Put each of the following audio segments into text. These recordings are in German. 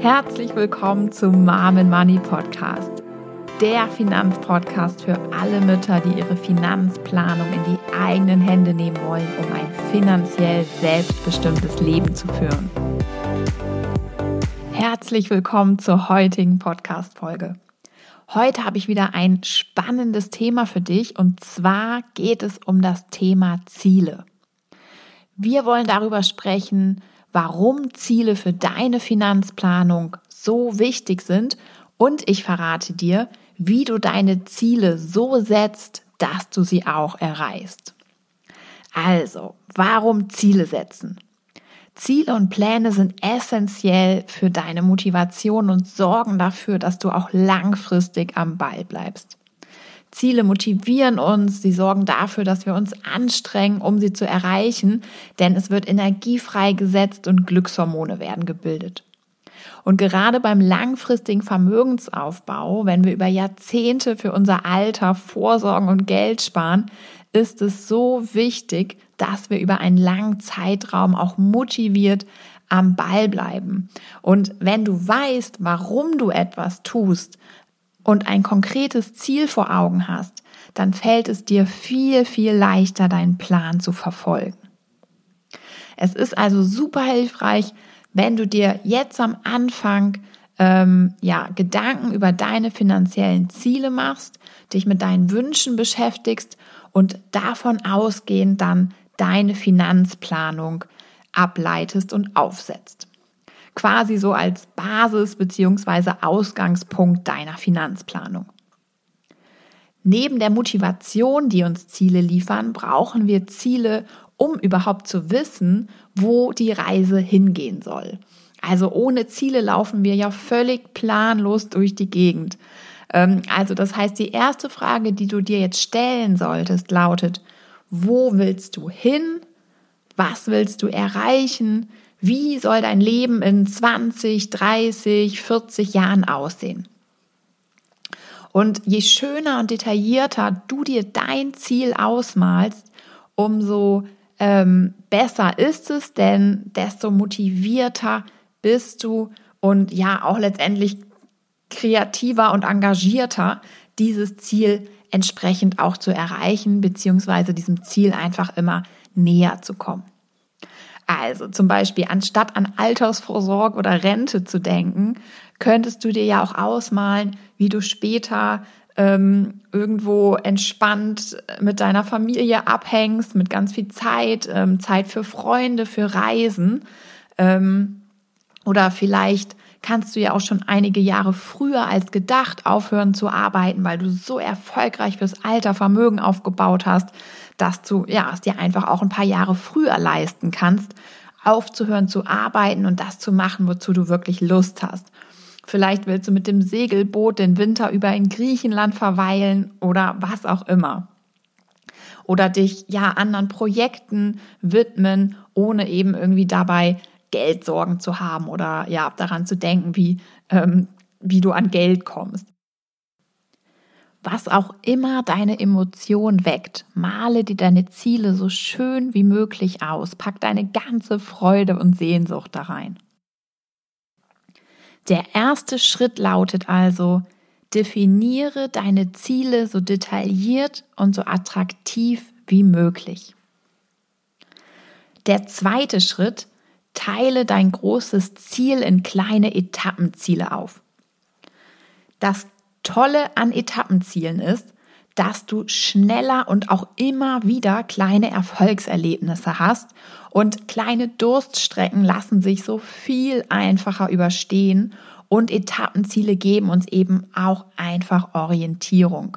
Herzlich willkommen zum Mom Money Podcast, der Finanzpodcast für alle Mütter, die ihre Finanzplanung in die eigenen Hände nehmen wollen, um ein finanziell selbstbestimmtes Leben zu führen. Herzlich willkommen zur heutigen Podcast-Folge. Heute habe ich wieder ein spannendes Thema für dich und zwar geht es um das Thema Ziele. Wir wollen darüber sprechen, warum Ziele für deine Finanzplanung so wichtig sind und ich verrate dir, wie du deine Ziele so setzt, dass du sie auch erreichst. Also, warum Ziele setzen? Ziele und Pläne sind essentiell für deine Motivation und sorgen dafür, dass du auch langfristig am Ball bleibst. Ziele motivieren uns, sie sorgen dafür, dass wir uns anstrengen, um sie zu erreichen, denn es wird Energie freigesetzt und Glückshormone werden gebildet. Und gerade beim langfristigen Vermögensaufbau, wenn wir über Jahrzehnte für unser Alter vorsorgen und Geld sparen, ist es so wichtig, dass wir über einen langen Zeitraum auch motiviert am Ball bleiben. Und wenn du weißt, warum du etwas tust und ein konkretes Ziel vor Augen hast, dann fällt es dir viel, viel leichter, deinen Plan zu verfolgen. Es ist also super hilfreich, wenn du dir jetzt am Anfang ähm, ja, Gedanken über deine finanziellen Ziele machst, dich mit deinen Wünschen beschäftigst und davon ausgehend dann deine Finanzplanung ableitest und aufsetzt. Quasi so als Basis bzw. Ausgangspunkt deiner Finanzplanung. Neben der Motivation, die uns Ziele liefern, brauchen wir Ziele, um überhaupt zu wissen, wo die Reise hingehen soll. Also ohne Ziele laufen wir ja völlig planlos durch die Gegend. Ähm, also das heißt, die erste Frage, die du dir jetzt stellen solltest, lautet, wo willst du hin? Was willst du erreichen? Wie soll dein Leben in 20, 30, 40 Jahren aussehen? Und je schöner und detaillierter du dir dein Ziel ausmalst, umso ähm, besser ist es, denn desto motivierter bist du und ja auch letztendlich kreativer und engagierter, dieses Ziel entsprechend auch zu erreichen, beziehungsweise diesem Ziel einfach immer näher zu kommen. Also zum Beispiel, anstatt an Altersvorsorge oder Rente zu denken, könntest du dir ja auch ausmalen, wie du später ähm, irgendwo entspannt mit deiner Familie abhängst, mit ganz viel Zeit, ähm, Zeit für Freunde, für Reisen. Ähm, oder vielleicht kannst du ja auch schon einige Jahre früher als gedacht aufhören zu arbeiten, weil du so erfolgreich fürs Alter Vermögen aufgebaut hast, dass du ja es dir einfach auch ein paar Jahre früher leisten kannst, aufzuhören zu arbeiten und das zu machen, wozu du wirklich Lust hast. Vielleicht willst du mit dem Segelboot den Winter über in Griechenland verweilen oder was auch immer. Oder dich ja anderen Projekten widmen, ohne eben irgendwie dabei Geldsorgen zu haben oder ja, daran zu denken, wie, ähm, wie du an Geld kommst. Was auch immer deine Emotion weckt, male dir deine Ziele so schön wie möglich aus, pack deine ganze Freude und Sehnsucht da rein. Der erste Schritt lautet also, definiere deine Ziele so detailliert und so attraktiv wie möglich. Der zweite Schritt Teile dein großes Ziel in kleine Etappenziele auf. Das Tolle an Etappenzielen ist, dass du schneller und auch immer wieder kleine Erfolgserlebnisse hast und kleine Durststrecken lassen sich so viel einfacher überstehen und Etappenziele geben uns eben auch einfach Orientierung.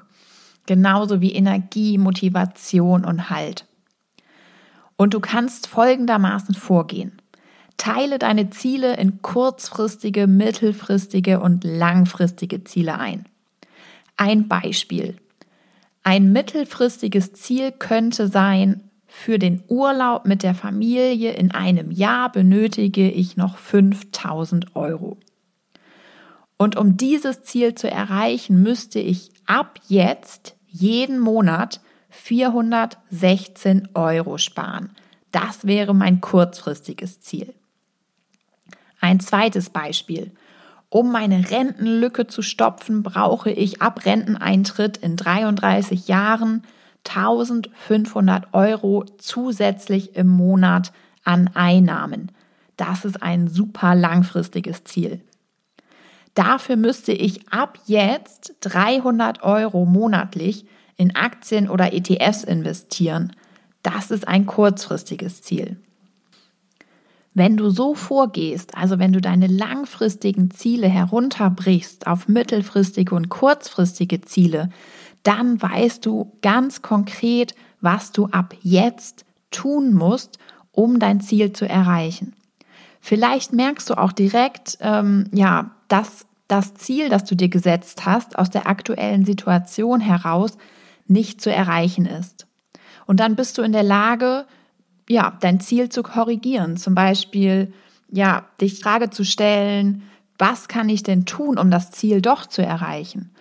Genauso wie Energie, Motivation und Halt. Und du kannst folgendermaßen vorgehen. Teile deine Ziele in kurzfristige, mittelfristige und langfristige Ziele ein. Ein Beispiel. Ein mittelfristiges Ziel könnte sein, für den Urlaub mit der Familie in einem Jahr benötige ich noch 5000 Euro. Und um dieses Ziel zu erreichen, müsste ich ab jetzt jeden Monat 416 Euro sparen. Das wäre mein kurzfristiges Ziel. Ein zweites Beispiel. Um meine Rentenlücke zu stopfen, brauche ich ab Renteneintritt in 33 Jahren 1500 Euro zusätzlich im Monat an Einnahmen. Das ist ein super langfristiges Ziel. Dafür müsste ich ab jetzt 300 Euro monatlich in Aktien oder ETFs investieren. Das ist ein kurzfristiges Ziel. Wenn du so vorgehst, also wenn du deine langfristigen Ziele herunterbrichst auf mittelfristige und kurzfristige Ziele, dann weißt du ganz konkret, was du ab jetzt tun musst, um dein Ziel zu erreichen. Vielleicht merkst du auch direkt, ähm, ja, dass das Ziel, das du dir gesetzt hast, aus der aktuellen Situation heraus nicht zu erreichen ist. Und dann bist du in der Lage, ja, dein Ziel zu korrigieren. Zum Beispiel, ja, dich Frage zu stellen, was kann ich denn tun, um das Ziel doch zu erreichen?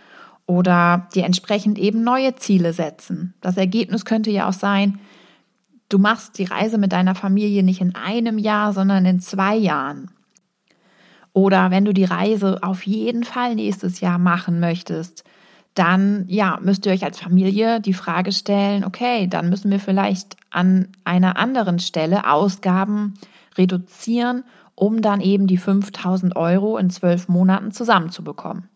Oder dir entsprechend eben neue Ziele setzen. Das Ergebnis könnte ja auch sein, du machst die Reise mit deiner Familie nicht in einem Jahr, sondern in zwei Jahren. Oder wenn du die Reise auf jeden Fall nächstes Jahr machen möchtest, dann ja, müsst ihr euch als Familie die Frage stellen, okay, dann müssen wir vielleicht an einer anderen Stelle Ausgaben reduzieren, um dann eben die 5000 Euro in zwölf Monaten zusammenzubekommen.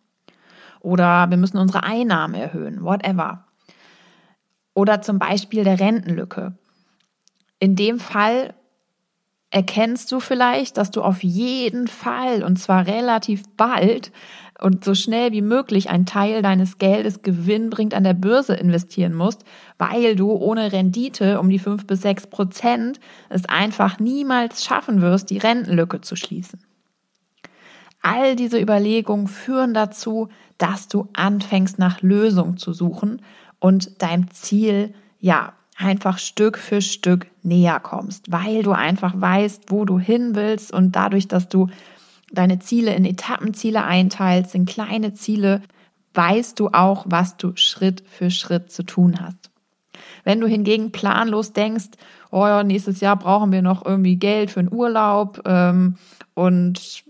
Oder wir müssen unsere Einnahmen erhöhen, whatever. Oder zum Beispiel der Rentenlücke. In dem Fall erkennst du vielleicht, dass du auf jeden Fall, und zwar relativ bald, und so schnell wie möglich einen Teil deines Geldes gewinnbringend an der Börse investieren musst, weil du ohne Rendite um die fünf bis sechs Prozent es einfach niemals schaffen wirst, die Rentenlücke zu schließen. All diese Überlegungen führen dazu, dass du anfängst nach Lösungen zu suchen und deinem Ziel, ja, einfach Stück für Stück näher kommst, weil du einfach weißt, wo du hin willst und dadurch, dass du deine Ziele in Etappenziele einteilst, in kleine Ziele, weißt du auch, was du Schritt für Schritt zu tun hast. Wenn du hingegen planlos denkst, oh ja, nächstes Jahr brauchen wir noch irgendwie Geld für einen Urlaub ähm, und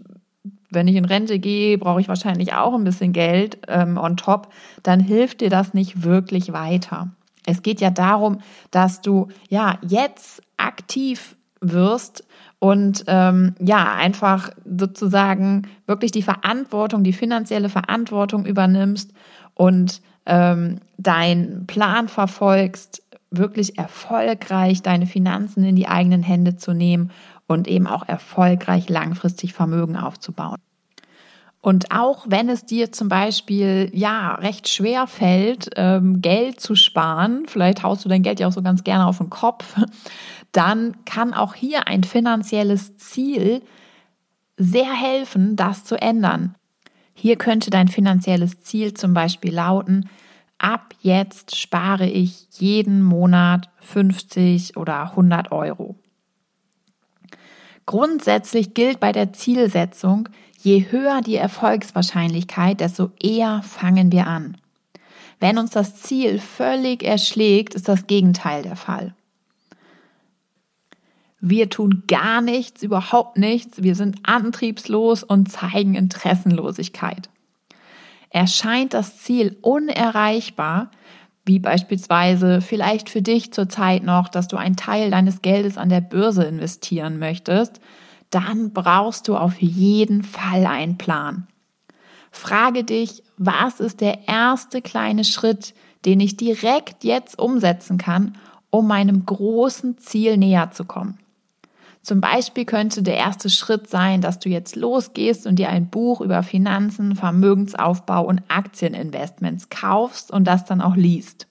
wenn ich in Rente gehe, brauche ich wahrscheinlich auch ein bisschen Geld ähm, on top, dann hilft dir das nicht wirklich weiter. Es geht ja darum, dass du ja jetzt aktiv wirst und ähm, ja, einfach sozusagen wirklich die Verantwortung, die finanzielle Verantwortung übernimmst und ähm, deinen Plan verfolgst, wirklich erfolgreich deine Finanzen in die eigenen Hände zu nehmen und eben auch erfolgreich langfristig Vermögen aufzubauen. Und auch wenn es dir zum Beispiel ja recht schwer fällt, ähm, Geld zu sparen, vielleicht haust du dein Geld ja auch so ganz gerne auf den Kopf, dann kann auch hier ein finanzielles Ziel sehr helfen, das zu ändern. Hier könnte dein finanzielles Ziel zum Beispiel lauten, ab jetzt spare ich jeden Monat 50 oder 100 Euro. Grundsätzlich gilt bei der Zielsetzung, Je höher die Erfolgswahrscheinlichkeit, desto eher fangen wir an. Wenn uns das Ziel völlig erschlägt, ist das Gegenteil der Fall. Wir tun gar nichts, überhaupt nichts, wir sind antriebslos und zeigen Interessenlosigkeit. Erscheint das Ziel unerreichbar, wie beispielsweise vielleicht für dich zurzeit noch, dass du einen Teil deines Geldes an der Börse investieren möchtest, dann brauchst du auf jeden Fall einen Plan. Frage dich, was ist der erste kleine Schritt, den ich direkt jetzt umsetzen kann, um meinem großen Ziel näher zu kommen. Zum Beispiel könnte der erste Schritt sein, dass du jetzt losgehst und dir ein Buch über Finanzen, Vermögensaufbau und Aktieninvestments kaufst und das dann auch liest.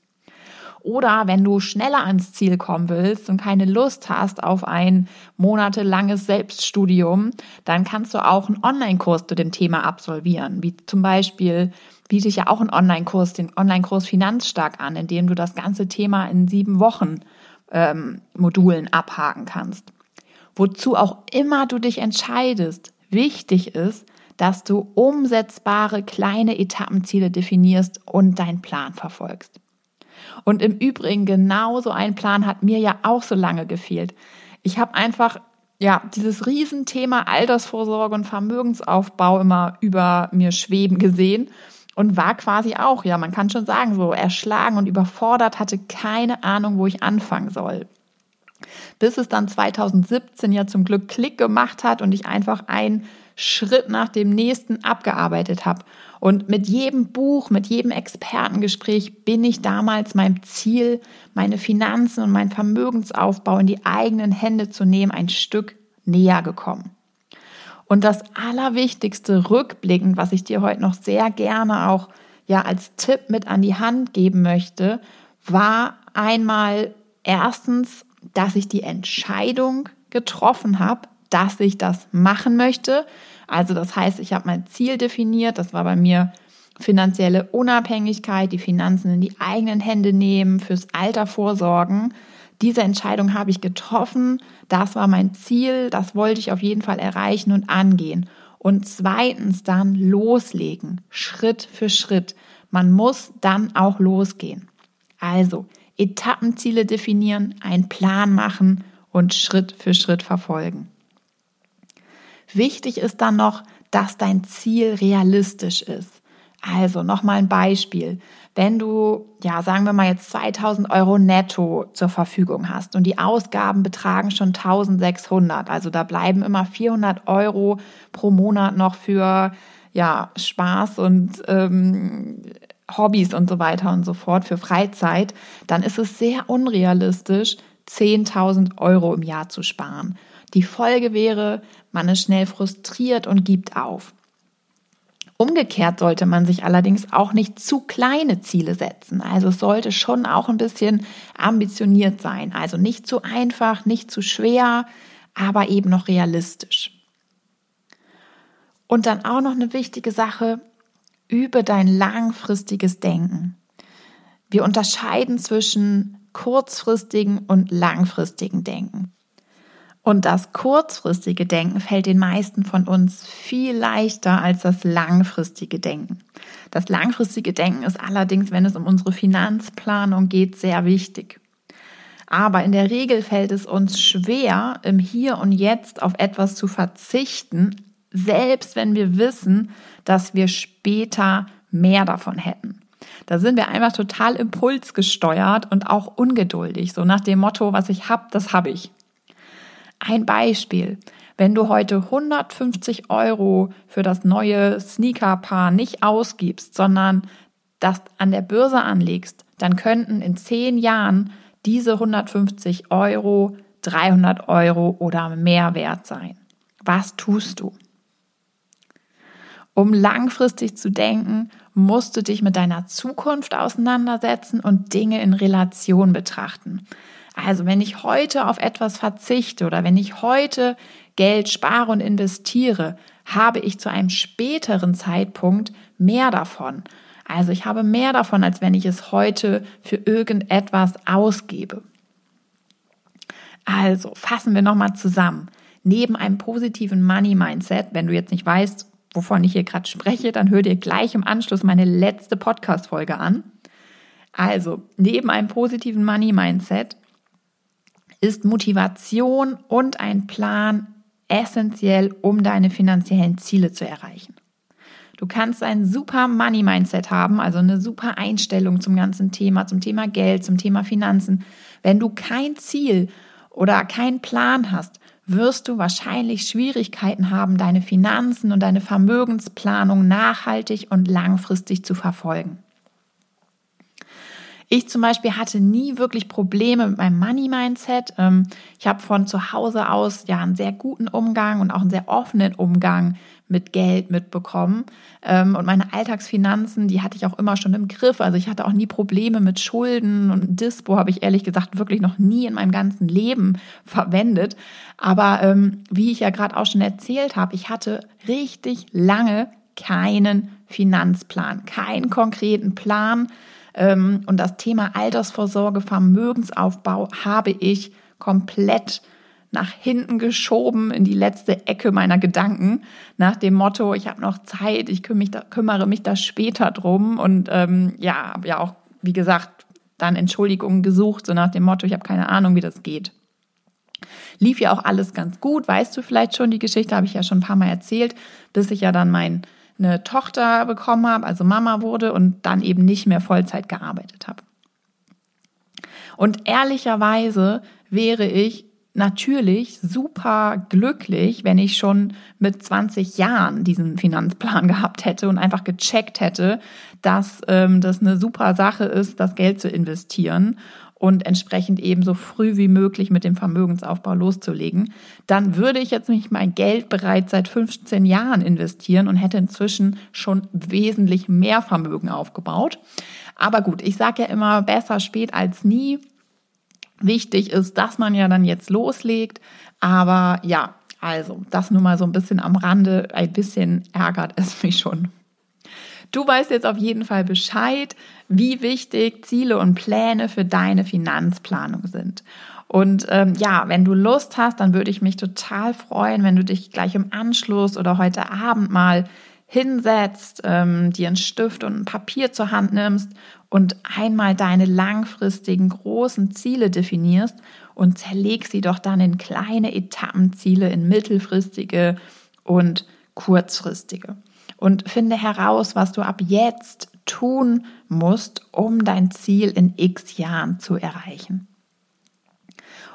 Oder wenn du schneller ans Ziel kommen willst und keine Lust hast auf ein monatelanges Selbststudium, dann kannst du auch einen Online-Kurs zu dem Thema absolvieren. Wie zum Beispiel biete ich ja auch einen Online-Kurs, den Online-Kurs Finanzstark an, in dem du das ganze Thema in sieben Wochen ähm, Modulen abhaken kannst. Wozu auch immer du dich entscheidest, wichtig ist, dass du umsetzbare kleine Etappenziele definierst und deinen Plan verfolgst. Und im Übrigen, genau so ein Plan hat mir ja auch so lange gefehlt. Ich habe einfach ja, dieses Riesenthema Altersvorsorge und Vermögensaufbau immer über mir schweben gesehen und war quasi auch, ja, man kann schon sagen, so erschlagen und überfordert, hatte keine Ahnung, wo ich anfangen soll. Bis es dann 2017 ja zum Glück Klick gemacht hat und ich einfach einen Schritt nach dem nächsten abgearbeitet habe. Und mit jedem Buch, mit jedem Expertengespräch bin ich damals meinem Ziel, meine Finanzen und meinen Vermögensaufbau in die eigenen Hände zu nehmen, ein Stück näher gekommen. Und das Allerwichtigste rückblickend, was ich dir heute noch sehr gerne auch ja als Tipp mit an die Hand geben möchte, war einmal erstens, dass ich die Entscheidung getroffen habe, dass ich das machen möchte. Also das heißt, ich habe mein Ziel definiert, das war bei mir finanzielle Unabhängigkeit, die Finanzen in die eigenen Hände nehmen, fürs Alter vorsorgen. Diese Entscheidung habe ich getroffen, das war mein Ziel, das wollte ich auf jeden Fall erreichen und angehen. Und zweitens dann loslegen, Schritt für Schritt. Man muss dann auch losgehen. Also Etappenziele definieren, einen Plan machen und Schritt für Schritt verfolgen. Wichtig ist dann noch, dass dein Ziel realistisch ist. Also nochmal ein Beispiel. Wenn du, ja, sagen wir mal jetzt 2000 Euro netto zur Verfügung hast und die Ausgaben betragen schon 1600, also da bleiben immer 400 Euro pro Monat noch für, ja, Spaß und ähm, Hobbys und so weiter und so fort, für Freizeit, dann ist es sehr unrealistisch, 10.000 Euro im Jahr zu sparen. Die Folge wäre, man ist schnell frustriert und gibt auf. Umgekehrt sollte man sich allerdings auch nicht zu kleine Ziele setzen. Also es sollte schon auch ein bisschen ambitioniert sein. Also nicht zu einfach, nicht zu schwer, aber eben noch realistisch. Und dann auch noch eine wichtige Sache, übe dein langfristiges Denken. Wir unterscheiden zwischen kurzfristigen und langfristigen Denken. Und das kurzfristige Denken fällt den meisten von uns viel leichter als das langfristige Denken. Das langfristige Denken ist allerdings, wenn es um unsere Finanzplanung geht, sehr wichtig. Aber in der Regel fällt es uns schwer, im Hier und Jetzt auf etwas zu verzichten, selbst wenn wir wissen, dass wir später mehr davon hätten. Da sind wir einfach total impulsgesteuert und auch ungeduldig, so nach dem Motto, was ich habe, das habe ich. Ein Beispiel. Wenn du heute 150 Euro für das neue Sneakerpaar nicht ausgibst, sondern das an der Börse anlegst, dann könnten in zehn Jahren diese 150 Euro 300 Euro oder mehr wert sein. Was tust du? Um langfristig zu denken, musst du dich mit deiner Zukunft auseinandersetzen und Dinge in Relation betrachten. Also wenn ich heute auf etwas verzichte oder wenn ich heute Geld spare und investiere, habe ich zu einem späteren Zeitpunkt mehr davon. Also ich habe mehr davon, als wenn ich es heute für irgendetwas ausgebe. Also fassen wir nochmal zusammen. Neben einem positiven Money Mindset, wenn du jetzt nicht weißt, wovon ich hier gerade spreche, dann hör dir gleich im Anschluss meine letzte Podcast-Folge an. Also, neben einem positiven Money Mindset ist Motivation und ein Plan essentiell, um deine finanziellen Ziele zu erreichen. Du kannst ein super Money Mindset haben, also eine super Einstellung zum ganzen Thema, zum Thema Geld, zum Thema Finanzen. Wenn du kein Ziel oder keinen Plan hast, wirst du wahrscheinlich Schwierigkeiten haben, deine Finanzen und deine Vermögensplanung nachhaltig und langfristig zu verfolgen. Ich zum Beispiel hatte nie wirklich Probleme mit meinem Money-Mindset. Ähm, ich habe von zu Hause aus ja einen sehr guten Umgang und auch einen sehr offenen Umgang mit Geld mitbekommen. Ähm, und meine Alltagsfinanzen, die hatte ich auch immer schon im Griff. Also ich hatte auch nie Probleme mit Schulden und Dispo habe ich ehrlich gesagt wirklich noch nie in meinem ganzen Leben verwendet. Aber ähm, wie ich ja gerade auch schon erzählt habe, ich hatte richtig lange keinen Finanzplan, keinen konkreten Plan ähm, und das Thema Altersvorsorge, Vermögensaufbau habe ich komplett nach hinten geschoben in die letzte Ecke meiner Gedanken nach dem Motto, ich habe noch Zeit, ich kümmere mich da, kümmere mich da später drum und ähm, ja, habe ja auch, wie gesagt, dann Entschuldigungen gesucht, so nach dem Motto, ich habe keine Ahnung, wie das geht. Lief ja auch alles ganz gut, weißt du vielleicht schon, die Geschichte habe ich ja schon ein paar Mal erzählt, bis ich ja dann meine Tochter bekommen habe, also Mama wurde und dann eben nicht mehr Vollzeit gearbeitet habe. Und ehrlicherweise wäre ich natürlich super glücklich, wenn ich schon mit 20 Jahren diesen Finanzplan gehabt hätte und einfach gecheckt hätte, dass ähm, das eine super Sache ist, das Geld zu investieren und entsprechend eben so früh wie möglich mit dem Vermögensaufbau loszulegen, dann würde ich jetzt nicht mein Geld bereits seit 15 Jahren investieren und hätte inzwischen schon wesentlich mehr Vermögen aufgebaut. Aber gut, ich sage ja immer, besser spät als nie. Wichtig ist, dass man ja dann jetzt loslegt. Aber ja, also das nur mal so ein bisschen am Rande. Ein bisschen ärgert es mich schon. Du weißt jetzt auf jeden Fall Bescheid, wie wichtig Ziele und Pläne für deine Finanzplanung sind. Und ähm, ja, wenn du Lust hast, dann würde ich mich total freuen, wenn du dich gleich im Anschluss oder heute Abend mal hinsetzt, ähm, dir einen Stift und ein Papier zur Hand nimmst und einmal deine langfristigen großen Ziele definierst und zerleg sie doch dann in kleine Etappenziele, in mittelfristige und kurzfristige. Und finde heraus, was du ab jetzt tun musst, um dein Ziel in x Jahren zu erreichen.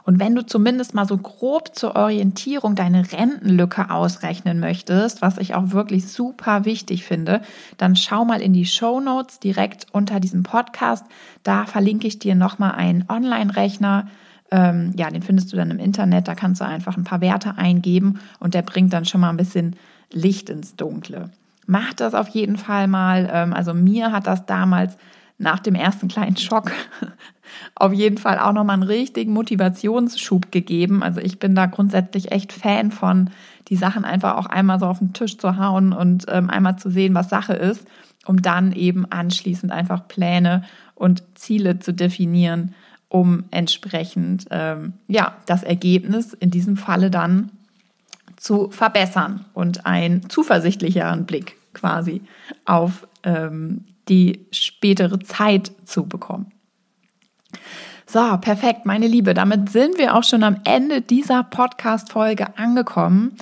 Und wenn du zumindest mal so grob zur Orientierung deine Rentenlücke ausrechnen möchtest, was ich auch wirklich super wichtig finde, dann schau mal in die Show Notes direkt unter diesem Podcast. Da verlinke ich dir nochmal einen Online-Rechner. Ähm, ja, den findest du dann im Internet. Da kannst du einfach ein paar Werte eingeben und der bringt dann schon mal ein bisschen Licht ins Dunkle. Mach das auf jeden Fall mal. Ähm, also mir hat das damals nach dem ersten kleinen Schock auf jeden Fall auch nochmal einen richtigen Motivationsschub gegeben. Also ich bin da grundsätzlich echt Fan von, die Sachen einfach auch einmal so auf den Tisch zu hauen und ähm, einmal zu sehen, was Sache ist, um dann eben anschließend einfach Pläne und Ziele zu definieren, um entsprechend ähm, ja das Ergebnis in diesem Falle dann zu verbessern und einen zuversichtlicheren Blick quasi auf ähm, die spätere Zeit zu bekommen. So, perfekt, meine Liebe. Damit sind wir auch schon am Ende dieser Podcast-Folge angekommen.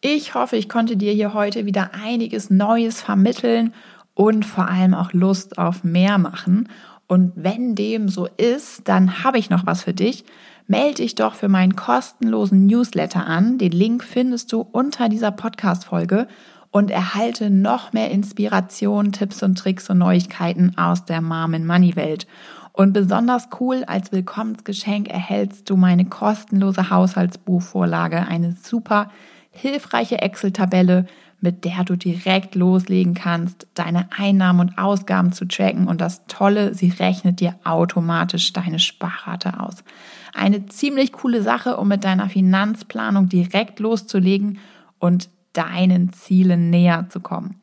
Ich hoffe, ich konnte dir hier heute wieder einiges Neues vermitteln und vor allem auch Lust auf mehr machen. Und wenn dem so ist, dann habe ich noch was für dich. Melde dich doch für meinen kostenlosen Newsletter an. Den Link findest du unter dieser Podcast-Folge und erhalte noch mehr Inspiration, Tipps und Tricks und Neuigkeiten aus der Mom Money Welt. Und besonders cool als Willkommensgeschenk erhältst du meine kostenlose Haushaltsbuchvorlage, eine super hilfreiche Excel-Tabelle, mit der du direkt loslegen kannst, deine Einnahmen und Ausgaben zu tracken. Und das Tolle, sie rechnet dir automatisch deine Sparrate aus. Eine ziemlich coole Sache, um mit deiner Finanzplanung direkt loszulegen und deinen Zielen näher zu kommen.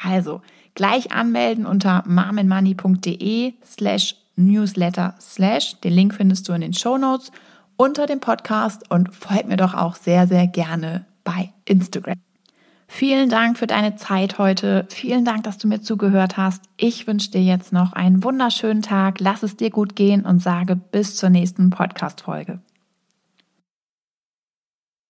Also gleich anmelden unter marmenmoney.de slash newsletter slash. Den Link findest du in den Show Notes unter dem Podcast und folg mir doch auch sehr, sehr gerne bei Instagram. Vielen Dank für deine Zeit heute. Vielen Dank, dass du mir zugehört hast. Ich wünsche dir jetzt noch einen wunderschönen Tag. Lass es dir gut gehen und sage bis zur nächsten Podcast-Folge.